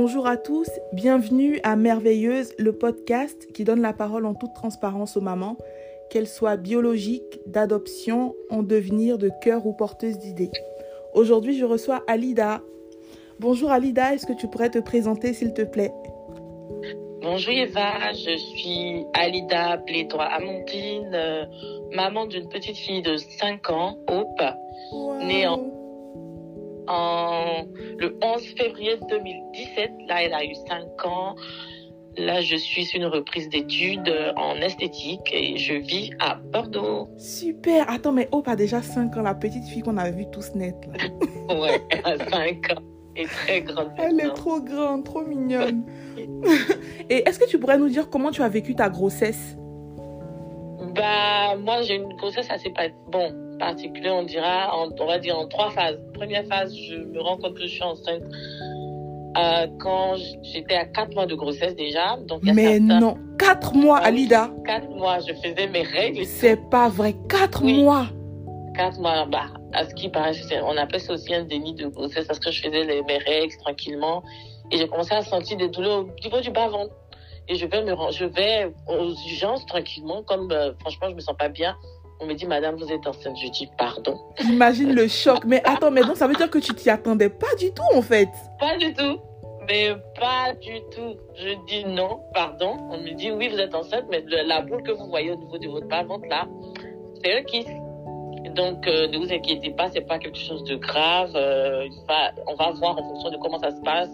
Bonjour à tous, bienvenue à Merveilleuse, le podcast qui donne la parole en toute transparence aux mamans, qu'elles soient biologiques, d'adoption, en devenir, de cœur ou porteuses d'idées. Aujourd'hui, je reçois Alida. Bonjour Alida, est-ce que tu pourrais te présenter s'il te plaît? Bonjour Eva, je suis Alida Blédois Amandine, euh, maman d'une petite fille de 5 ans, Hope, née en, en- le 11 février 2017. Là, elle a eu 5 ans. Là, je suis sur une reprise d'études en esthétique et je vis à Bordeaux. Super, attends mais Hope a déjà 5 ans, la petite fille qu'on a vue tous net là. Ouais, à 5 ans. Et très grande. Elle est trop grande, trop mignonne. Et est-ce que tu pourrais nous dire comment tu as vécu ta grossesse? Bah, moi, j'ai une grossesse assez pas, bon, particulière, on dira, en- on va dire en trois phases. Première phase, je me rends compte que je suis enceinte euh, quand j'étais à quatre mois de grossesse déjà. Donc, Mais certains- non, 4 mois. Alida Quatre mois, je faisais mes règles. C'est pas vrai, 4 Oui. mois Quatre mois, bah, à ce qui paraît, on appelle ça aussi un déni de grossesse parce que je faisais les, mes règles tranquillement et j'ai commencé à sentir des douleurs au niveau du bas-ventre. Et je vais me je vais aux urgences tranquillement, comme euh, franchement, je me sens pas bien. On me dit, madame, vous êtes enceinte. Je dis, pardon. Imagine le choc. Mais attends, mais donc ça veut dire que tu t'y attendais pas du tout en fait? Pas du tout. Mais pas du tout. Je dis non, pardon. On me dit, oui, vous êtes enceinte, mais la boule que vous voyez au niveau de votre bas-ventre là, c'est un kiss. Donc, euh, ne vous inquiétez pas, c'est pas quelque chose de grave. Euh, va- on va voir en fonction de comment ça se passe.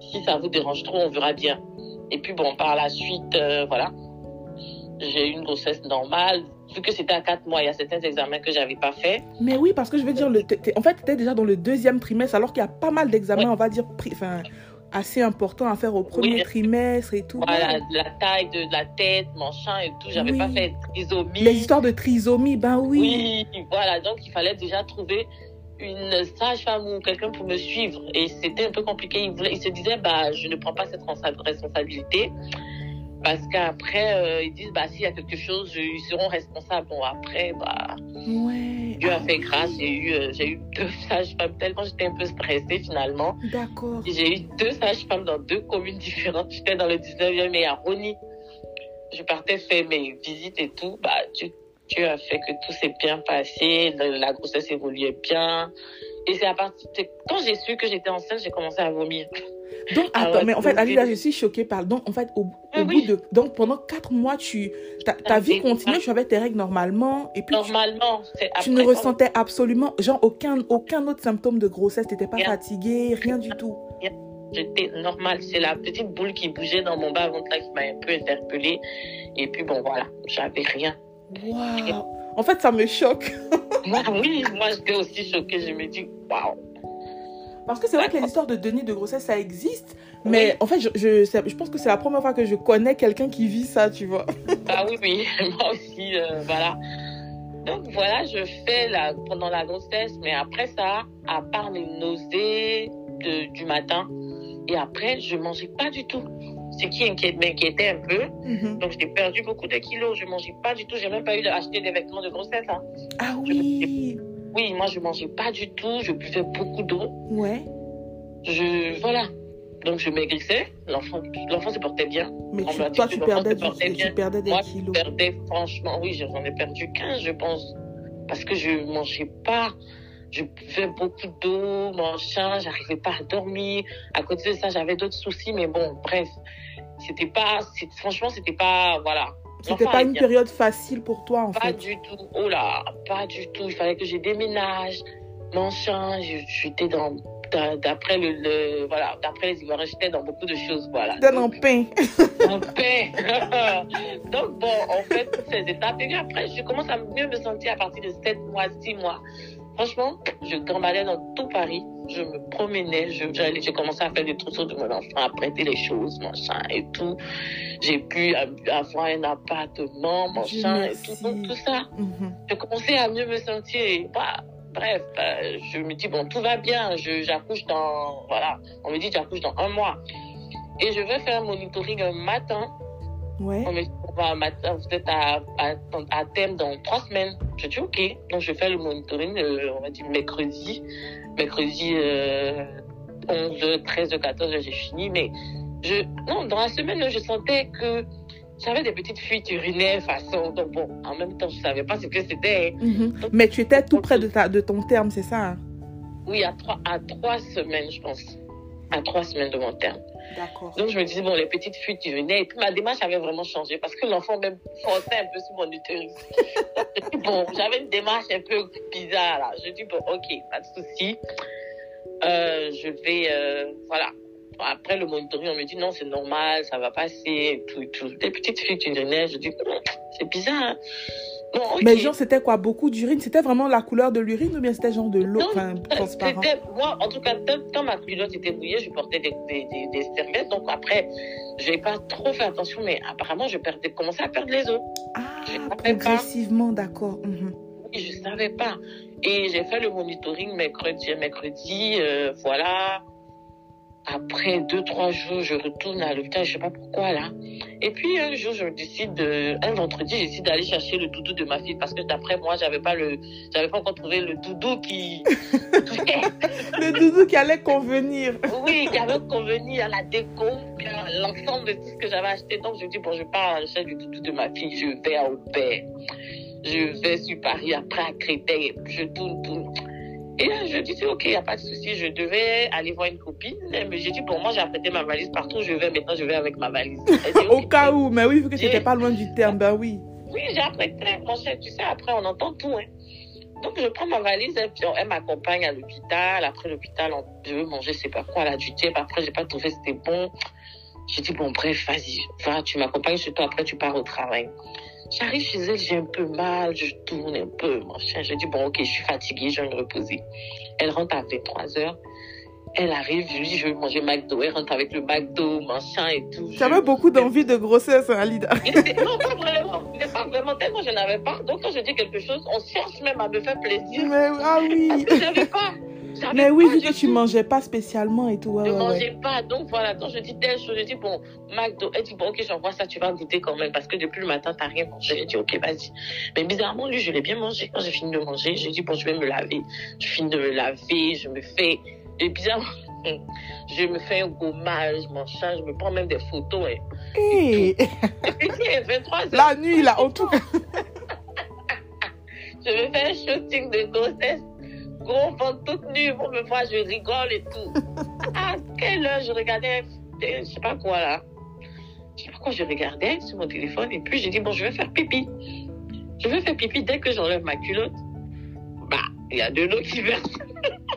Si ça vous dérange trop, on verra bien. Et puis bon, par la suite, euh, voilà, j'ai eu une grossesse normale. Vu que c'était à 4 mois, il y a certains examens que j'avais pas fait. Mais oui, parce que je veux dire, le, en fait, tu étais déjà dans le deuxième trimestre, alors qu'il y a pas mal d'examens, on va dire, enfin, assez importants à faire au premier Oui. trimestre et tout. Voilà, la taille de la tête, machin et tout. J'avais Oui. pas fait trisomie. Les histoires de trisomie, ben oui. Oui, voilà. Donc, il fallait déjà trouver une sage-femme ou quelqu'un pour me suivre. Et c'était un peu compliqué. Il, voulait, il se disait, bah, je ne prends pas cette responsa- responsabilité. Parce qu'après, euh, ils disent, bah, s'il y a quelque chose, ils seront responsables. Bon, après, bah, Ouais. Dieu a Ah fait oui. grâce. J'ai eu, euh, j'ai eu deux sages-femmes tellement j'étais un peu stressée finalement. D'accord. J'ai eu deux sages-femmes dans deux communes différentes. J'étais dans le 19e et à Rony. Je partais faire mes visites et tout. Bah, Dieu, Dieu a fait que tout s'est bien passé. La, la grossesse évoluait bien. Et c'est à partir de quand j'ai su que j'étais enceinte, j'ai commencé à vomir. Donc, Ah attends, mais en fait, Alida, oui. je suis choquée par. Donc, en fait, au, au Oui, bout de. Donc, pendant 4 mois, tu, ta, ta Ah, vie continuait, tu avais tes règles normalement, et puis tu, Normalement, tu après ne quand- ressentais absolument, genre, aucun, aucun autre symptôme de grossesse, tu n'étais pas Rien. fatiguée, rien du tout. J'étais normale. C'est la petite boule qui bougeait dans mon bas-ventre là qui m'a un peu interpellée. Et puis bon, voilà, j'avais rien. Waouh! En fait, ça me choque. Moi, oui, moi j'étais aussi choquée. Je me dis, waouh. Parce que c'est vrai que les histoires de déni de grossesse, ça existe. Mais en fait, je, je, je pense que c'est la première fois que je connais quelqu'un qui vit ça, tu vois. Ah oui, oui, moi aussi, euh, voilà. Donc voilà, je fais la, pendant la grossesse, mais après ça, à part les nausées de- du matin, et après, je mangeais pas du tout. Ce qui inquiète- m'inquiétait un peu. Mhm. Donc j'ai perdu beaucoup de kilos. Je mangeais pas du tout. J'ai même pas eu d'acheter des vêtements de grossesse. hein. Ah oui! Oui, moi je mangeais pas du tout. Je buvais beaucoup d'eau. Ouais. Je voilà. Donc je maigrissais. L'enfant, l'enfant se portait bien. Mais tu- toi, tu perdais, du- tu perdais des Moi, kilos. Je perdais, franchement, oui, j'en ai perdu 15, je pense. Parce que je mangeais pas. Je buvais beaucoup d'eau, machin, j'arrivais pas à dormir. À côté de ça, j'avais d'autres soucis, mais bon, bref. C'était pas, franchement, c'était pas, voilà. C'était L'enfant pas une période facile pour toi, en Pas fait. du tout. Oh là, pas du tout. Il fallait que je déménage, machin. J'étais dans, d'a- d'après le, le- voilà, d'après les Ivoiriens, j'étais dans beaucoup de choses, voilà. Donne en pain. en paix. Donc bon, en fait, toutes ces étapes. Et puis après, je commence à mieux me sentir à partir de 7 mois, 6 mois. Franchement, je gambadais dans tout Paris. Je me promenais. Je, j'allais, j'ai commencé à faire des trousseaux de mon enfant, à prêter les choses, machin et tout. J'ai pu avoir un appartement, machin et tout, donc, tout ça. Mhm. J'ai commencé à mieux me sentir. Et, bah, bref, euh, je me dis, bon, tout va bien. J'accouche dans, voilà. On me dit, j'accouche dans un mois. Et je vais faire un monitoring un matin. Ouais. On me dit, vous êtes à, à, à thème dans trois semaines. Je dis, OK. Donc, je fais le monitoring, euh, on va dire, mercredi. Mercredi, euh, 11, 13, 14 j'ai fini. Mais je, non, dans la semaine, je sentais que j'avais des petites fuites urinaires façon. Donc bon, en même temps, je savais pas ce que c'était. Mhm. Mais tu étais tout près de, ta, de ton terme, c'est ça hein? Oui, à trois, à trois semaines, je pense. À trois semaines de mon terme. Donc je me disais, bon, les petites fuites urinaires. Et puis ma démarche avait vraiment changé parce que l'enfant même forçait un peu sur mon utérus. bon, j'avais une démarche un peu bizarre là. Je dis, bon, ok, pas de souci. Euh, je vais, euh, voilà. Après le monitoring, on me dit non, c'est normal, ça va passer, tout, tout. Des petites fuites urinaires, je dis, c'est bizarre. hein. Bon. Mais genre, c'était quoi? Beaucoup d'urine? C'était vraiment la couleur de l'urine ou bien c'était genre de l'eau enfin, transparent? C'était- moi, en tout cas, quand, ma culotte était mouillée, je portais des, des, des, des serviettes. Donc après, je n'ai pas trop fait attention, mais apparemment, je perdais, commençais à perdre les os. Ah, progressivement, d'accord. Mhm. Oui, je savais pas. Et j'ai fait le monitoring mercredi, mercredi, euh, voilà. Après deux, trois jours, je retourne à l'hôpital, je sais pas pourquoi là. Et puis un jour, je décide de, un vendredi, je décide d'aller chercher le doudou de ma fille parce que d'après moi, j'avais pas le, j'avais pas encore trouvé le doudou qui, Le doudou qui allait convenir. oui, qui avait convenu à la déco, à l'ensemble de tout ce que j'avais acheté. Donc je dis bon, je pars à la du doudou de ma fille, je vais à Aubert, je vais sur Paris, après à Créteil, je tourne, tourne. Et là, je dis, c'est ok, il n'y a pas de souci. Je devais aller voir une copine. Mais j'ai dit, pour moi, j'ai apprêté ma valise partout. Je vais maintenant, je vais avec ma valise. Dit, Au cas où, mais oui, vu que tu n'étais pas loin du terme, ben oui. Oui, j'ai apprêté, mon cher. Tu sais, après, on entend tout. Hein. Donc, je prends ma valise et puis elle m'accompagne à l'hôpital. Après l'hôpital, on- je veux manger, je sais pas quoi, la du thé. Après, j'ai pas trouvé, c'était bon. J'ai dit, bon, bref, vas-y, va, tu m'accompagnes chez toi. Après, tu pars au travail. J'arrive chez elle, j'ai un peu mal, je tourne un peu, mon cher. J'ai dit, bon, ok, je suis fatiguée, je vais me reposer. Elle rentre à 23 heures. Elle arrive, je lui dis, je veux manger McDo. Elle rentre avec le McDo, machin et tout. Tu avais beaucoup d'envie de grossesse, hein, Alida. Non, pas vraiment. Pas vraiment. Tellement je n'avais pas. Donc, quand je dis quelque chose, on cherche même à me faire plaisir. Mais ah oui. Parce que j'avais pas. Mais oui, vu que tu mangeais pas spécialement et tout. Ouais, Je ouais, ouais. mangeais pas. Donc, voilà. Donc, je dis telle chose. Je dis, bon, McDo. Elle dit, bon, ok, j'envoie ça. Tu vas goûter quand même. Parce que depuis le matin, t'as rien mangé. J'ai dit, ok, vas-y. Mais bizarrement, lui, je l'ai bien mangé. Quand j'ai fini de manger, j'ai dit, bon, je vais me laver. Je finis de me laver. Je me fais. Et bizarrement, je me fais un gommage, machin. Je me prends même des photos. Et, Hey, et puis, il est 23 heures. la nuit, là, en tout cas. Je me fais un shooting de grossesse. Gros ventre toute nue pour me voir, je rigole et tout. À quelle heure je regardais, je sais pas quoi là. Je sais pas quoi je regardais sur mon téléphone et puis j'ai dit bon, je vais faire pipi. Je vais faire pipi dès que j'enlève ma culotte. Bah, il y a de l'eau qui verse.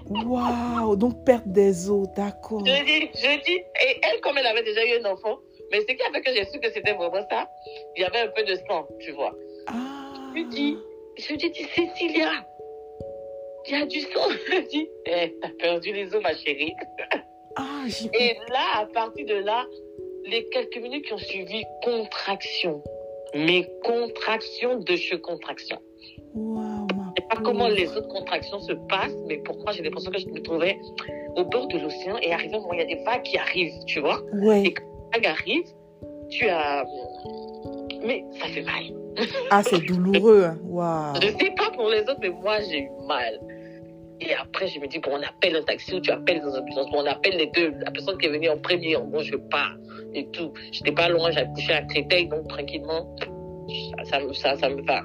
Waouh, donc perte des os, d'accord. Je dis, je dis, et elle, comme elle avait déjà eu un enfant, mais ce qui a fait que j'ai su que c'était vraiment ça, il y avait un peu de sang, tu vois. Ah. Je dis, je dis, dis, Cécilia, il y a du sang. Je dis, eh, t'as perdu les os, ma chérie. Ah. Et là, à partir de là, les quelques minutes qui ont suivi, contraction. Mais contraction de chez contraction. Ma Je sais pas comment les autres contractions se passent, mais pourquoi j'ai l'impression que je me trouvais au bord de l'océan et arrivé au moment il y a des vagues qui arrivent, tu vois. Ouais. Les vagues arrivent, tu as. Mais ça fait mal. Ah, c'est douloureux. hein. Waouh. Je sais pas pour les autres, mais moi, j'ai eu mal. Et après, je me dis, bon, on appelle un taxi ou tu appelles dans un ambulance. Bon, on appelle les deux. La personne qui est venue en premier, en gros, je pars et tout. J'étais pas loin, j'avais couché à Créteil, donc tranquillement, ça, ça, me- ça, me va.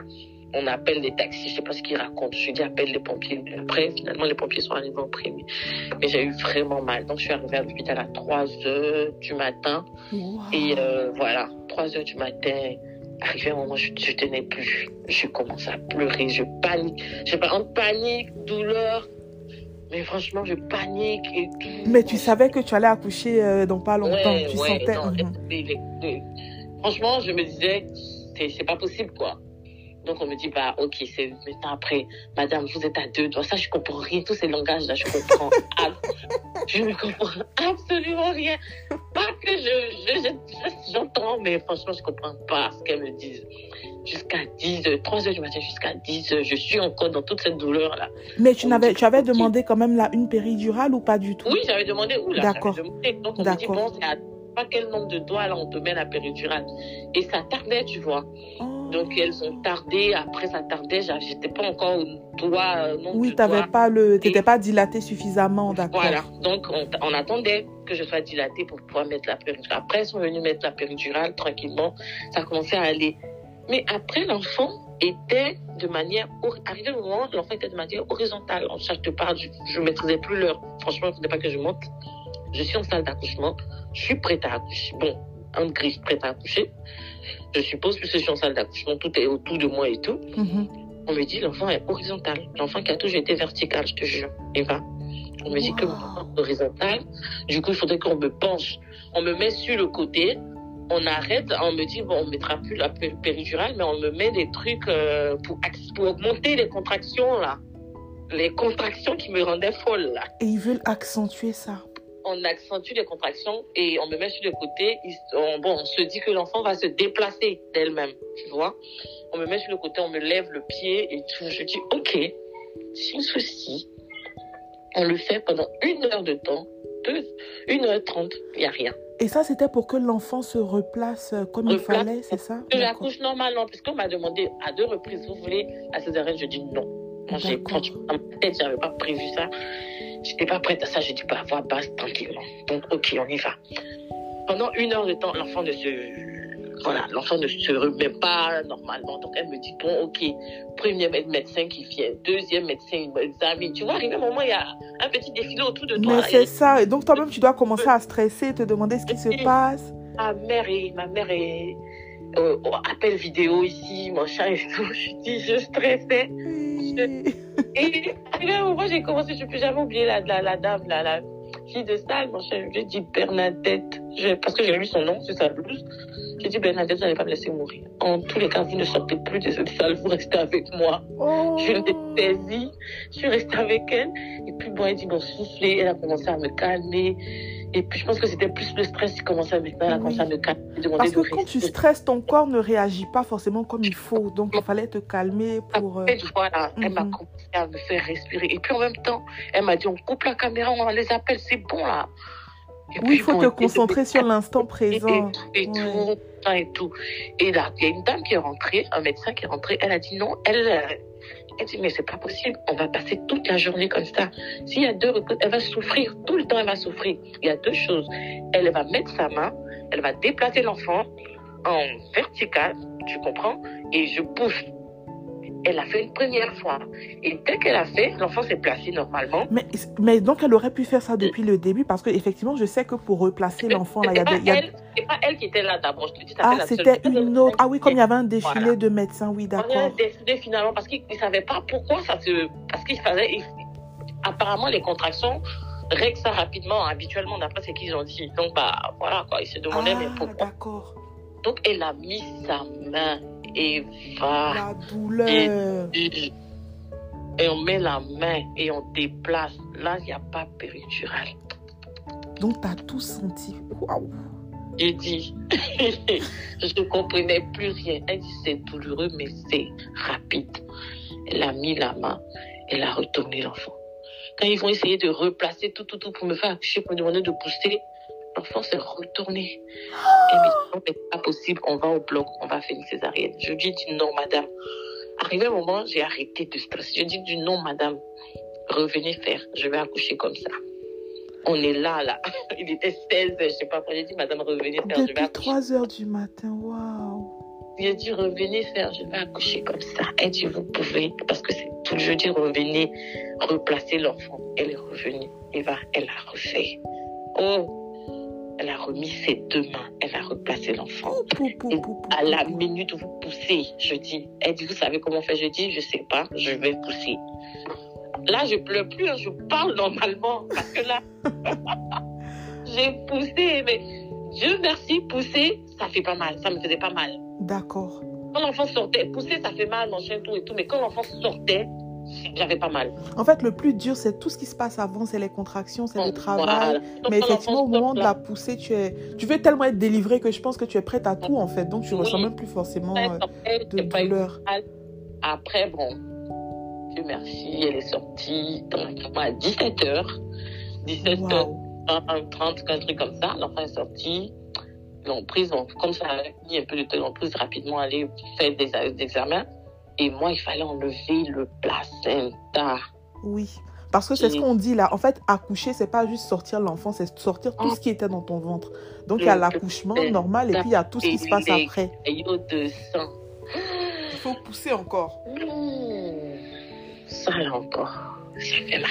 On appelle les taxis, je sais pas ce qu'ils racontent. Je lui dis, appelle les pompiers. Après, finalement, les pompiers sont arrivés en premier. Mais j'ai eu vraiment mal. Donc, je suis arrivée à l'hôpital à 3 heures du matin. Et euh, voilà, 3 heures du matin, arrivé un moment, je ne tenais plus. Je commence à pleurer, je panique. Je pas, en panique, douleur. Mais franchement, je panique et tout. Mais tu savais que tu allais accoucher euh, dans pas longtemps. Ouais, tu ouais, sentais. non, Mhm. Franchement, je me disais, c'est pas possible, quoi. Donc, on me dit, bah, ok, c'est maintenant après, madame, vous êtes à deux doigts. Ça, je comprends rien. Tous ces langages-là, je comprends. je ne comprends absolument rien. Pas que je, je, je- j'entends, mais franchement, je comprends pas ce qu'elles me disent. Jusqu'à 10 heures, 3 heures du matin, jusqu'à 10 heures, je suis encore dans toute cette douleur-là. Mais tu, n'avais, tu avais demandé quand même là, une péridurale ou pas du tout? Oui, j'avais demandé où là D'accord. Donc on me dit bon, c'est à pas quel nombre de doigts là on te met la péridurale. Et ça tardait, tu vois. Oh. Donc elles ont tardé, après ça tardait, j'étais pas encore au doigt, euh, Oui, de t'avais pas le, t'étais pas dilaté suffisamment, d'accord. Voilà, donc on, on attendait que je sois dilatée pour pouvoir mettre la péridurale. Après, ils sont venus mettre la péridurale tranquillement, ça a commencé à aller. Mais après, l'enfant était de manière, arrivé au moment l'enfant était de manière horizontale. En te parle, je, je maîtrisais plus l'heure. Franchement, il ne faudrait pas que je monte. Je suis en salle d'accouchement, je suis prête à accoucher. Bon, en gris, prête à accoucher. Je suppose, puisque je suis en salle d'accouchement, tout est autour de moi et tout. Mhm. On me dit l'enfant est horizontal. L'enfant qui a toujours été vertical, je te jure. Eva. On me dit que horizontal. Du coup, il faudrait qu'on me penche. On me met sur le côté. On arrête. On me dit, bon, on mettra plus la pé- péridurale, mais on me met des trucs euh, pour, augmenter les contractions, là. Les contractions qui me rendaient folle, là. Et ils veulent accentuer ça. On accentue les contractions et on me met sur le côté. On- bon, on se dit que l'enfant va se déplacer d'elle-même, tu vois. On me met sur le côté, on me lève le pied et tout. Je dis, OK, sans souci. On le fait pendant une heure de temps, deux, une heure trente, il n'y a rien. Et ça, c'était pour que l'enfant se replace euh, comme il fallait, c'est ça? Que D'accord. j'accouche normalement, puisqu'on m'a demandé à deux reprises, vous voulez la césarienne Je dis non. J'ai, dans ma tête, j'avais pas prévu ça. J'étais pas prête à ça. J'ai dit, pas avoir base tranquillement. Donc, ok, on y va. Pendant une heure de temps, l'enfant ne se, voilà, l'enfant ne se remet pas normalement. Donc, elle me dit, bon, ok, premier mé- médecin qui vient, deuxième médecin, il m'examine. Tu vois, arrivé un moment, il y a un petit défilé autour de toi. Mais c'est ça. Et donc, toi-même, tu dois commencer à stresser, te demander ce qui se passe. ma mère ma mère est, euh, au appel vidéo ici, machin et tout. Je dis, je stressais. Et arrivé un moment, j'ai commencé, je ne peux jamais oublier la, la, la dame, la, la fille de salle, cher. J'ai dit Bernadette, Je- parce que j'ai lu son nom sur sa blouse. J'ai dit Bernadette, vous n'allez pas me laisser mourir. En tous les cas, vous ne sortez plus de cette salle, vous restez avec moi. Oh. Je l'ai saisie, je suis restée avec elle. Et puis, bon, elle dit, bon, soufflez. Elle a commencé à me calmer. Et puis, je pense que c'était plus le stress qui commençait à me, commencé à me calmer. Parce que de quand tu stresses, ton corps ne réagit pas forcément comme il faut. Donc, il fallait te calmer pour... euh, voilà, elle m'a commencé à me faire respirer. Et puis en même temps, elle m'a dit on coupe la caméra, on les appelle, c'est bon là. Et Oui, il faut te concentrer sur l'instant présent. et, et tout, et tout. Et là, il y a une dame qui est rentrée, un médecin qui est rentré, elle a dit non, elle, euh, elle dit mais c'est pas possible, on va passer toute la journée comme ça. S'il y a deux elle va souffrir, tout le temps elle va souffrir. Il y a deux choses. Elle va mettre sa main, elle va déplacer l'enfant en vertical, tu comprends, et je pousse. Elle l'a fait une première fois. Et dès qu'elle a fait, l'enfant s'est placé normalement. Mais, mais donc, elle aurait pu faire ça depuis le début parce que effectivement, je sais que pour replacer l'enfant, là, il y a des... a- pas elle qui était là d'abord, je te dis, ça Ah, c'était une autre. Ah oui, comme il y avait un défilé Voilà. de médecins, oui, On a d'accord. décidé finalement parce qu'ils ne savaient pas pourquoi ça se. Parce qu'il fallait. il- Apparemment, les contractions règlent ça rapidement, habituellement, d'après ce qu'ils ont dit. Donc, bah, voilà, quoi. Ils se demandaient, mais Ah, pourquoi? d'accord. Donc, elle a mis sa main et va. La douleur. Et on met la main et on déplace. Là, il n'y a pas péridurale. Donc, tu as tout senti. Waouh. J'ai dit, je ne comprenais plus rien. Elle dit, c'est douloureux, mais c'est rapide. Elle a mis la main, elle a retourné l'enfant. Quand ils vont essayer de replacer tout, tout, tout pour me faire accoucher, pour me demander de pousser, l'enfant s'est retourné. Elle me dit, non, mais c'est pas possible, on va au bloc, on va faire une césarienne. Je lui ai dit, non, madame. Arrivé un moment, j'ai arrêté de stresser. Je lui ai dit, non, madame, revenez faire, je vais accoucher comme ça. On est là, là. Il était 16, je sais pas quoi. J'ai dit, madame, revenez faire, je vais Depuis accoucher. 3 heures du matin, waouh. J'ai dit, revenez faire, je vais accoucher comme ça. Elle dit, vous pouvez, parce que c'est tout. Je dis, revenez, replacer l'enfant. Elle est revenue. Eva, elle a refait. Oh, elle a remis ses deux mains. Elle a replacé l'enfant. À la minute où vous poussez, je dis, elle dit, vous savez comment faire Je dis, je sais pas, je vais pousser. Là, je pleure plus, hein, je parle normalement, parce que là, j'ai poussé, mais Dieu merci, pousser, ça fait pas mal, ça me faisait pas mal. D'accord. Quand l'enfant sortait, pousser, ça fait mal, mon chien, tout et tout, mais quand l'enfant sortait, j'avais pas mal. En fait, le plus dur, c'est tout ce qui se passe avant, c'est les contractions, c'est le travail. voilà. Mais effectivement, au moment de la poussée, tu es, tu veux tellement être délivré que je pense que tu es prête à tout en fait. Donc tu Oui. ressens même plus forcément euh, de douleur. Après, bon, Dieu merci, elle est sortie à 17h. 17h, Waouh. 30, un truc comme ça. L'enfant est sorti. l'emprise, bon, comme ça a mis un peu de temps l'emprise, rapidement aller faire des, des examens. Et moi, il fallait enlever le placenta. Oui. Parce que c'est ce qu'on dit là. En fait, accoucher, c'est pas juste sortir l'enfant, c'est sortir tout ce qui était dans ton ventre. Donc, il y a l'accouchement normal et puis il y a tout ce qui se passe après. De sang. Il faut pousser encore. Mmh. Ça là encore, ça fait mal.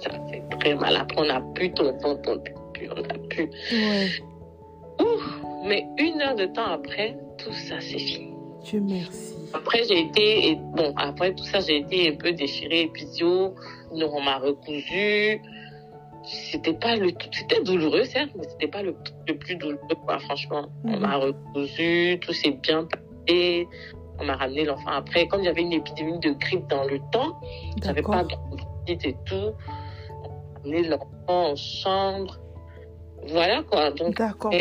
Ça fait très mal. Après, on n'a plus ton temps, ton plus, on n'a plus. Ouais. Ouf. Mais une heure de temps après, tout ça c'est fini. Dieu merci. Après, j'ai été, et bon, après tout ça, j'ai été un peu déchirée, épisio. Donc, on m'a recousu. C'était pas le, c'était douloureux, certes, mais c'était pas le, le plus douloureux, quoi, franchement. On Mhm. m'a recousu, tout s'est bien passé. On m'a ramené l'enfant après. Comme avait une épidémie de grippe dans le temps, j'avais pas de et tout. On m'a ramené l'enfant en chambre. Voilà, quoi. D'accord.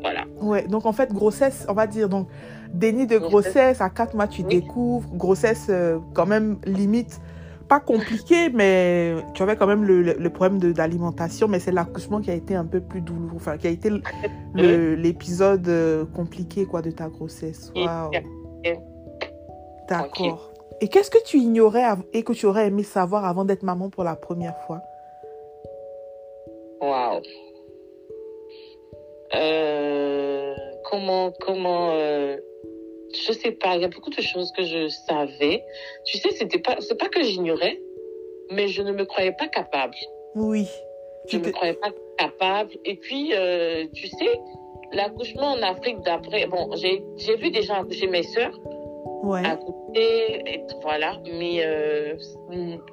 voilà. ouais. Donc, en fait, grossesse, on va dire, donc, déni de Grossesse. à 4 mois, tu Oui. découvres. Grossesse, euh, quand même, limite, pas compliquée, mais tu avais quand même le, le- le problème d'alimentation, mais c'est l'accouchement qui a été un peu plus douloureux, enfin, qui a été l'épisode euh, compliqué, quoi, de ta grossesse. Waouh. D'accord. Et qu'est-ce que tu ignorais et que tu aurais aimé savoir avant d'être maman pour la première fois? Waouh. Euh, comment, comment, euh, je sais pas, il y a beaucoup de choses que je savais. Tu sais, c'était pas, c'est pas que j'ignorais, mais je ne me croyais pas capable. Oui. Je ne me croyais pas capable. Et puis, euh, tu sais, l'accouchement en Afrique d'après, bon, j'ai, j'ai vu des gens accoucher mes sœurs, Ouais. accoucher, et voilà, mais euh,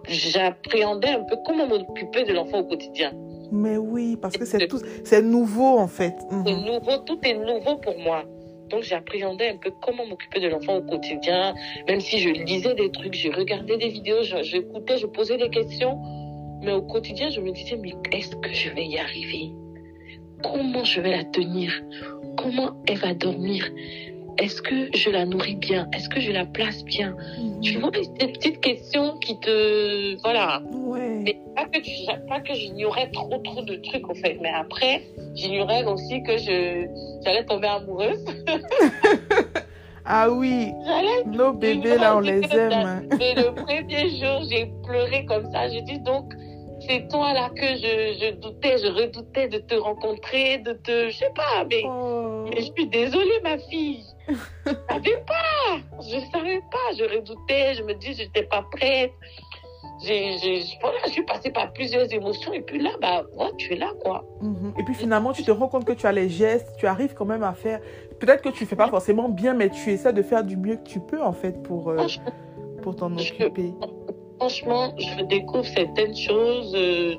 j'appréhendais un peu comment m'occuper de l'enfant au quotidien. Mais oui, parce que c'est tout, c'est nouveau en fait. Mhm. C'est nouveau, tout est nouveau pour moi. Donc j'appréhendais un peu comment m'occuper de l'enfant au quotidien, même si je lisais des trucs, je regardais des vidéos, je- j'écoutais, je, posais des questions. Mais au quotidien, je me disais, mais est-ce que je vais y arriver? Comment je vais la tenir? Comment elle va dormir? Est-ce que je la nourris bien? Est-ce que je la place bien? Tu vois, des petites questions qui te... Voilà. Ouais. Mais pas que, tu- pas que j'ignorais trop, trop de trucs, en fait. Mais après, j'ignorais aussi que je, j'allais tomber amoureuse. Ah oui, nos bébés là, on les aime. Et le premier jour, j'ai pleuré comme ça. J'ai dit donc, c'est toi là que je, je doutais, je redoutais de te rencontrer, de te. Je sais pas, mais. Oh. Mais je suis désolée, ma fille. Je savais pas? Je savais pas. Je redoutais. Je me dis, je n'étais pas prête. J'ai, j'ai, voilà, je suis passée par plusieurs émotions. Et puis là, bah, ouais, tu es là, quoi. Mhm. Et puis finalement, tu te rends compte que tu as les gestes, tu arrives quand même à faire. Peut-être que tu fais pas forcément bien, mais tu essaies de faire du mieux que tu peux en fait pour, euh, pour t'en Je- occuper. franchement, je découvre certaines choses. euh,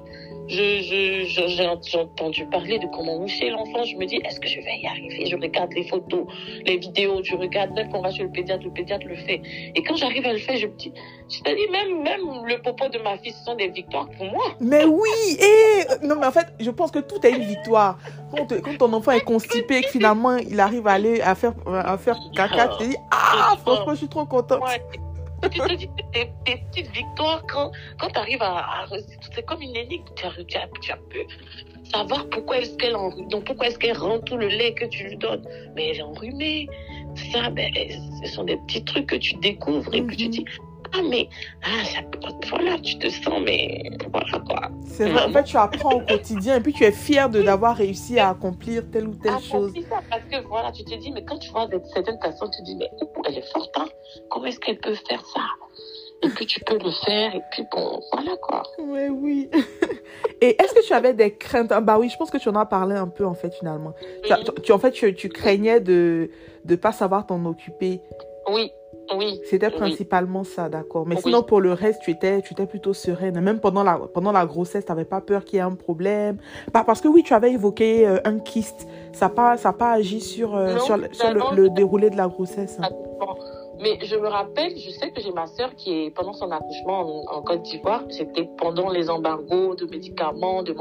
je, je, je- j'ai, j'ai entendu parler de comment moucher l'enfant. Je me dis, est-ce que je vais y arriver? Je regarde les photos, les vidéos, je regarde même quand on va chez le pédiatre, le pédiatre le fait. Et quand j'arrive à le faire, je me dis, dis, même, même le popo de ma fille, ce sont des victoires pour moi. Mais oui, et non mais en fait, je pense que tout est une victoire. Quand, ton enfant est constipé et que finalement il arrive à aller à faire à faire caca, tu te dis ah franchement je suis trop contente. Ouais. Tu te dis des petites victoires quand, quand tu arrives à, à- C'est comme une énigme. Tu, as- tu, as- tu as pu savoir pourquoi est-ce qu'elle en- donc pourquoi est-ce qu'elle rend tout le lait que tu lui donnes. Mais elle est enrhumée. Ça, ben, ce sont des petits trucs que tu découvres et que tu Mhm. dis Ah, mais ah, ça, voilà, tu te sens, mais voilà quoi. C'est vrai, en fait tu apprends au quotidien et puis tu es fier d'avoir réussi à accomplir telle ou telle Ah, chose. ça, parce que voilà, tu te dis, mais quand tu vois certaines personnes, tu te dis, mais elle est forte, hein. Comment est-ce qu'elle peut faire ça? Et que tu peux le faire, et puis bon, voilà quoi. Ouais, oui. Et est-ce que tu avais des craintes? Ah, Bah oui, je pense que tu en as parlé un peu en fait finalement. Tu- en fait, tu, tu craignais de ne pas savoir t'en occuper. Oui, oui. C'était Oui. principalement ça, d'accord. Mais Oui. sinon, pour le reste, tu étais, tu étais plutôt sereine. Même pendant la, pendant la grossesse, tu n'avais pas peur qu'il y ait un problème? Bah, parce que oui, tu avais évoqué euh, un kyste. Ça n'a pas, ça pas agi sur, euh, Non, sur, le- sur le, déroulé de la grossesse. hein. Mais je me rappelle, je sais que j'ai ma sœur qui est pendant son accouchement en, Côte d'Ivoire, c'était pendant les embargos de médicaments, de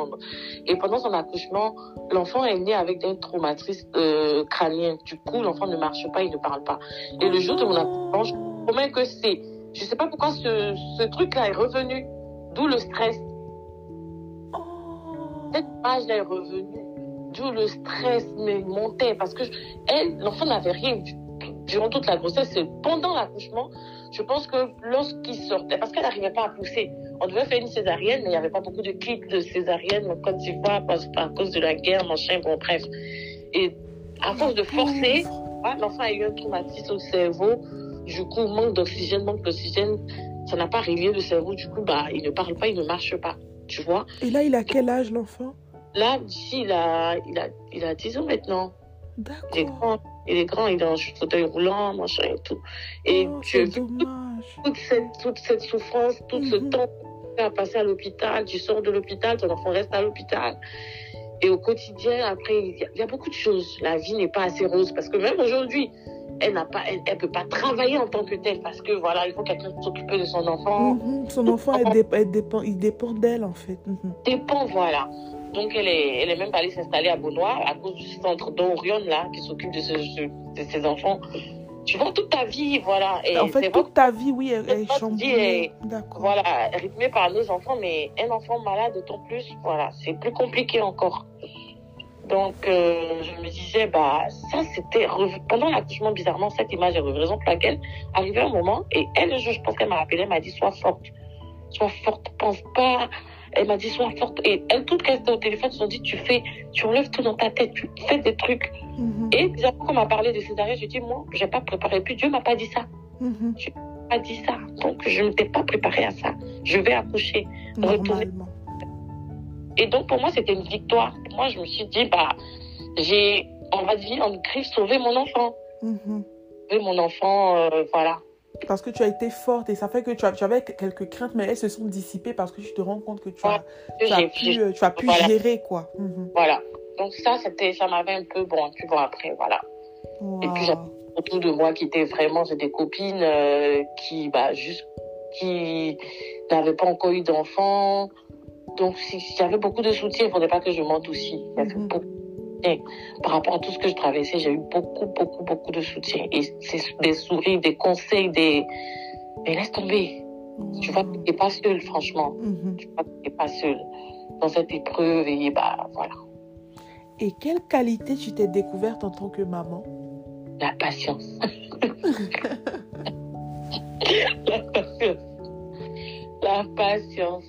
et pendant son accouchement, l'enfant est né avec un traumatisme euh, crânien. Du coup, l'enfant ne marche pas, il ne parle pas. Et le jour de mon accouchement, je promets que c'est, je sais pas pourquoi ce, ce truc-là est revenu, d'où le stress. Cette image-là est revenue. d'où le stress montait parce que l'enfant n'avait rien durant toute la grossesse. Pendant l'accouchement, je pense que lorsqu'il sortait, parce qu'elle n'arrivait pas à pousser, on devait faire une césarienne, mais il n'y avait pas beaucoup de kits de césarienne en Côte d'Ivoire à cause de la guerre, machin, bon, bref. Et à force de forcer, l'enfant a eu un traumatisme au cerveau. Du coup, manque d'oxygène, manque d'oxygène, ça n'a pas réglé le cerveau. Du coup, bah, il ne parle pas, il ne marche pas. Tu vois? Et là, il a quel âge, l'enfant? Là, il a, il, a, il a 10 ans maintenant. D'accord. Il est grand, il est en fauteuil roulant, machin et tout. Et oh, tu dommage. toute cette, toute cette souffrance, tout ce Mhm. temps à passer à l'hôpital, tu sors de l'hôpital, ton enfant reste à l'hôpital. Et au quotidien, après, il y, a, il y a beaucoup de choses. La vie n'est pas assez rose parce que même aujourd'hui, elle n'a pas, elle, elle peut pas travailler en tant que telle parce que voilà, il faut quelqu'un s'occuper de son enfant. Mhm. Son enfant, elle dé- elle dépend, il dépend d'elle, en fait. Mhm. Dépend, voilà. Donc elle est, elle est même allée s'installer à Beaunois à cause du centre d'Orion là qui s'occupe de, ce- de ses enfants. Tu vois toute ta vie, voilà. Et En fait, toute ta vie, oui, elle est chamboulée. D'accord. voilà, rythmé par nos enfants, mais un enfant malade d'autant plus, voilà, c'est plus compliqué encore. Donc, euh, je me disais, bah, ça, c'était, pendant l'accouchement, bizarrement, cette image est revenue, raison pour laquelle, arrivé un moment, et elle, je, je pense qu'elle m'a rappelé, elle m'a dit, sois forte, sois forte, pense pas, elle m'a dit, sois forte, et elle, toute qu'elle était au téléphone, se sont dit, tu fais, tu enlèves tout dans ta tête, tu fais des trucs. Mhm. Et bizarrement, quand on m'a parlé de césarienne, je dis, moi, j'ai pas préparé, puis Dieu m'a pas dit ça, Mhm. pas dit ça, donc je ne m'étais pas préparée à ça, je vais accoucher. Retourner. Et donc, pour moi, c'était une victoire. Pour moi, je me suis dit, bah, j'ai, on va dire, en griffe, sauvé mon enfant. Mhm. Sauvé mon enfant, euh, voilà. Parce que tu as été forte et ça fait que tu, as- tu avais quelques craintes, mais elles se sont dissipées parce que tu te rends compte que tu as, tu as J'ai- pu, euh, tu as pu voilà. gérer, quoi. Mhm. Voilà. Donc, ça, c'était, ça m'avait un peu, bon, tu vois, après, voilà. Et puis, Wow. Autour de moi, qui étaient vraiment, j'ai des copines, euh, qui, bah, juste, qui n'avaient pas encore eu d'enfants. Donc, il y avait beaucoup de soutien, il ne faudrait pas que je mente aussi. Il y avait Mhm. beaucoup Par rapport à tout ce que je traversais, j'ai eu beaucoup, beaucoup, beaucoup de soutien. Et c'est des sourires, des conseils, des. Mais laisse tomber. Tu vois que tu n'es pas seule, franchement. Mhm. Tu vois que tu n'es pas seule dans cette épreuve. Et bah, voilà. Et quelle qualité tu t'es découverte en tant que maman? La patience. La patience. La patience.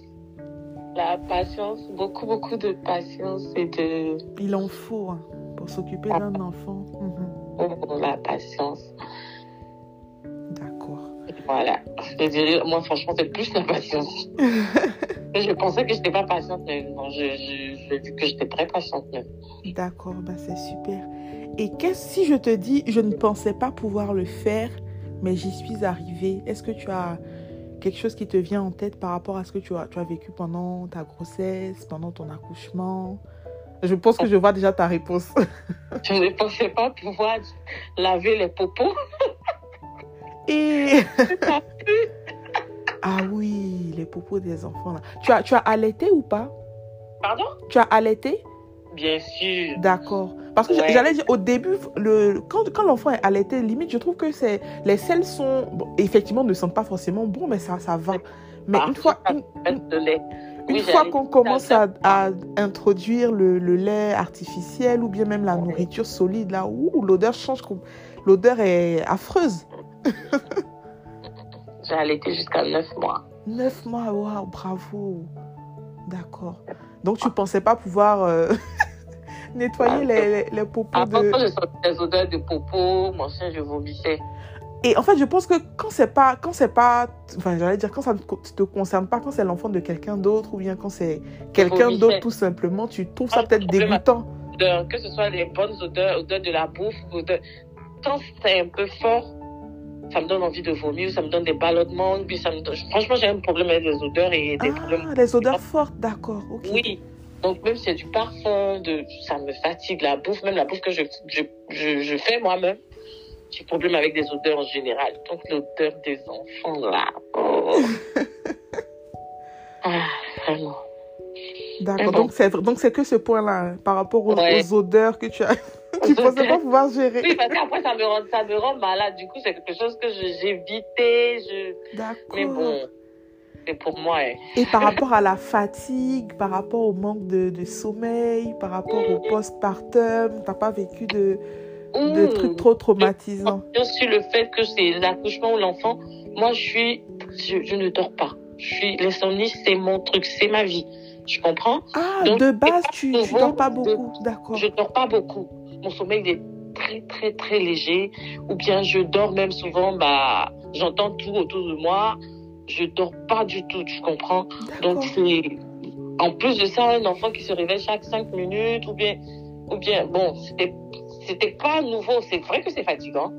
La patience. Beaucoup, beaucoup de patience et de. Il en faut hein, pour s'occuper d'un enfant. Mhm. oh, la patience. D'accord. Voilà. Je dirais, moi, franchement, c'est plus la patience. je pensais que je n'étais pas patiente, mais non, je, vu que j'étais très patiente. D'accord, bah c'est super. Et qu'est-ce si je te dis, je ne pensais pas pouvoir le faire, mais j'y suis arrivée. Est-ce que tu as quelque chose qui te vient en tête par rapport à ce que tu as, tu as vécu pendant ta grossesse, pendant ton accouchement? Je pense que je vois déjà ta réponse. Je ne pensais pas pouvoir laver les popos. Et ah oui, les popos des enfants là. Tu as, tu as allaité ou pas? Pardon? Tu as allaité? Bien sûr. D'accord. Parce que Ouais. j'allais dire, au début, le, quand, quand l'enfant est allaité, limite, je trouve que c'est, les sels sont, bon, effectivement, ne sentent pas forcément bons, mais ça, ça va. Mais Ah, une fois, une, une Oui, fois qu'on commence à, à introduire le, le lait artificiel ou bien même la Ouais. nourriture solide, là, ouh, l'odeur change. L'odeur est affreuse. J'ai allaité jusqu'à 9 mois. Neuf mois, waouh, bravo. D'accord. Donc, tu pensais pas pouvoir euh, nettoyer les, les, les popos Avant, de... quand je sentais des odeurs de popo, mon chien, je vomissais. Et en fait, je pense que quand c'est pas, quand c'est pas, enfin, j'allais dire quand ça ne te concerne pas, quand c'est l'enfant de quelqu'un d'autre ou bien quand c'est quelqu'un d'autre tout simplement, tu trouves ça Ah, peut-être dégoûtant. Odeurs, que ce soit les bonnes odeurs, odeurs de la bouffe, odeurs... quand c'est un peu fort, ça me donne envie de vomir, ça me donne des ballonnements, puis ça me donne... Franchement, j'ai un problème avec les odeurs et des problèmes. Ah, les odeurs fortes, d'accord. Oui. Donc même si c'est du parfum, de... ça me fatigue la bouffe, même la bouffe que je, je, je, je fais moi-même. J'ai problème avec des odeurs en général. Donc l'odeur des enfants là. Oh. ah, vraiment. D'accord. bon. Donc c'est donc c'est que ce point-là hein, par rapport aux, Ouais. aux odeurs que tu as, tu pensais pas pouvoir gérer. Oui, parce qu'après ça me rend, ça me rend malade. Du coup, c'est quelque chose que j'évitais. Je... Mais D'accord. bon. C'est pour moi. hein. Et par rapport à la fatigue, par rapport au manque de, de sommeil, par rapport au postpartum, t'as pas vécu de, de Ouh. trucs trop traumatisants? Bien sûr, le fait que c'est l'accouchement ou l'enfant, moi, je suis, je, je ne dors pas. Je suis, l'insomnie, c'est mon truc, c'est ma vie. Tu comprends? Ah, Donc, de base, tu, nouveau dors pas beaucoup, d'accord. Je dors pas beaucoup. Mon sommeil est très, très, très léger. Ou bien je dors même souvent, bah, j'entends tout autour de moi. Je dors pas du tout, tu comprends? Donc, c'est, en plus de ça, un enfant qui se réveille chaque cinq minutes, ou bien, ou bien, bon, c'était, c'était pas nouveau. C'est vrai que c'est fatigant.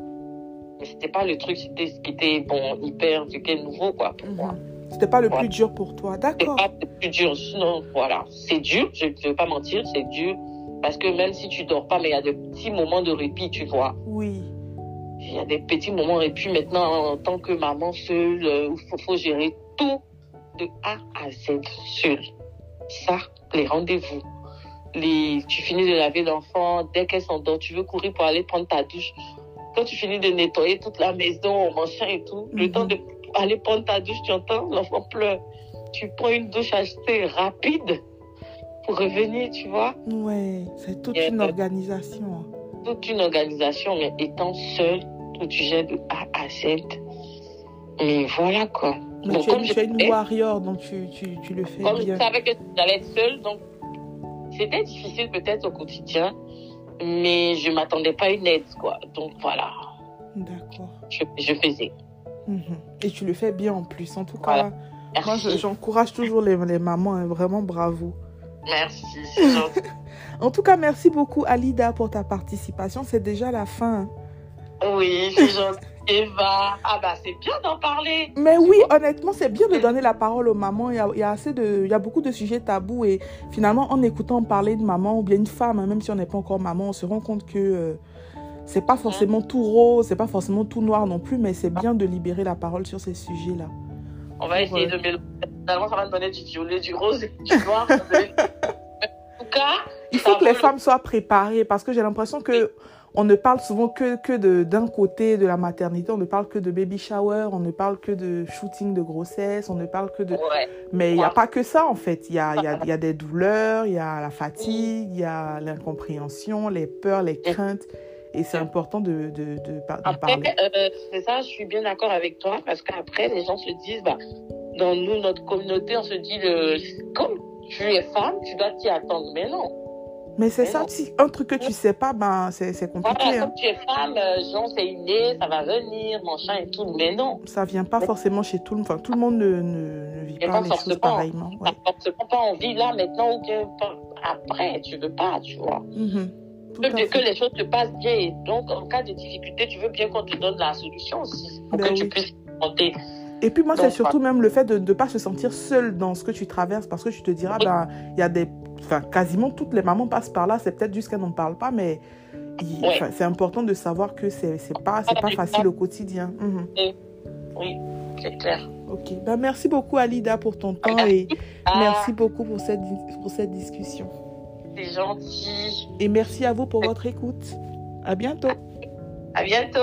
Mais c'était pas le truc, c'était ce qui était, bon, hyper, c'était nouveau, quoi, pour moi. Mhm. C'était pas le plus dur pour toi, C'est d'accord. pas le plus dur. Sinon, voilà. C'est dur, je ne veux pas mentir, c'est dur. Parce que même si tu dors pas, mais il y a des petits moments de répit, tu vois. Oui, Il y a des petits moments de répit maintenant en tant que maman seule, euh, il faut, faut gérer tout de A à Z seule. Ça, les rendez-vous. Les, tu finis de laver l'enfant, dès qu'elle s'endort, tu veux courir pour aller prendre ta douche. Quand tu finis de nettoyer toute la maison, machin et tout, le Mhm. temps de aller prendre ta douche, tu entends, l'enfant pleure. Tu prends une douche assez rapide pour revenir, tu vois. ouais, c'est toute Et, une euh, organisation. hein. Toute une organisation, mais étant seule, tu gères de A à Z. Mais voilà quoi. Mais Bon, tu es, comme je tu es une warrior, donc tu, tu, tu le fais comme je bien. savais que j'allais être seule, donc c'était difficile peut-être au quotidien, mais je m'attendais pas à une aide, quoi. Donc voilà, D'accord. je, je faisais. Mhm. Et tu le fais bien en plus. En tout cas, Voilà. moi, Merci, je- j'encourage toujours les, les mamans, hein, vraiment bravo. merci. En tout cas, merci beaucoup, Alida, pour ta participation. C'est déjà la fin. Oui, c'est gentil. Eva, ah bah c'est bien d'en parler. Mais oui, honnêtement, c'est bien de donner la parole aux mamans. Il y a, il y a assez de, il y a beaucoup de sujets tabous et finalement, en écoutant parler de maman ou bien une femme, hein, même si on n'est pas encore maman, on se rend compte que euh, c'est pas forcément tout rose, c'est pas forcément tout noir non plus, mais c'est bien de libérer la parole sur ces sujets-là. On va essayer de mélanger. Finalement, ça va me donner du violet, du rose et du noir. en tout cas, Il faut que les femmes soient préparées parce que j'ai l'impression que on ne parle souvent que, que de- d'un côté de la maternité, on ne parle que de baby shower, on ne parle que de shooting de grossesse, on ne parle que de... Ouais. Mais il n'y a pas que ça en fait. Il y a, y, a, il y a des douleurs, il y a la fatigue, il y a l'incompréhension, les peurs, les craintes. Et c'est important de, de, de, Après, parler. euh, c'est ça, je suis bien d'accord avec toi, parce qu'après, les gens se disent, bah, dans nous, notre communauté, on se dit, le, comme tu es femme, tu dois t'y attendre. Mais non. Mais c'est ça, non. si un truc que tu sais pas, ben c'est compliqué. Voilà, hein. comme tu es femme, euh, genre, c'est inné, ça va venir, machin et tout. Mais non. Ça vient pas forcément chez tout le monde. Enfin, tout le monde ne, ne, ne vit Et pas les choses pareillement. Ouais. forcément pas envie là, maintenant, ou pas- après, tu veux pas, tu vois. Tout Tu veux que les choses se passent bien. Et donc, en cas de difficulté, tu veux bien qu'on te donne la solution aussi, pour Ben que tu puisses monter. Et puis moi, c'est surtout même le fait de ne pas se sentir seule dans ce que tu traverses parce que tu te diras, ben, il y a des... Enfin, quasiment toutes les mamans passent par là. C'est peut-être juste qu'elles n'en parlent pas, mais il- Oui. enfin, c'est important de savoir que c'est pas, pas facile au quotidien. Mhm. Oui, c'est clair. Ok. Ben, merci beaucoup, Alida, pour ton temps et Ah, merci beaucoup pour cette, pour cette discussion. C'est gentil. Et merci à vous pour votre écoute. À bientôt. À bientôt.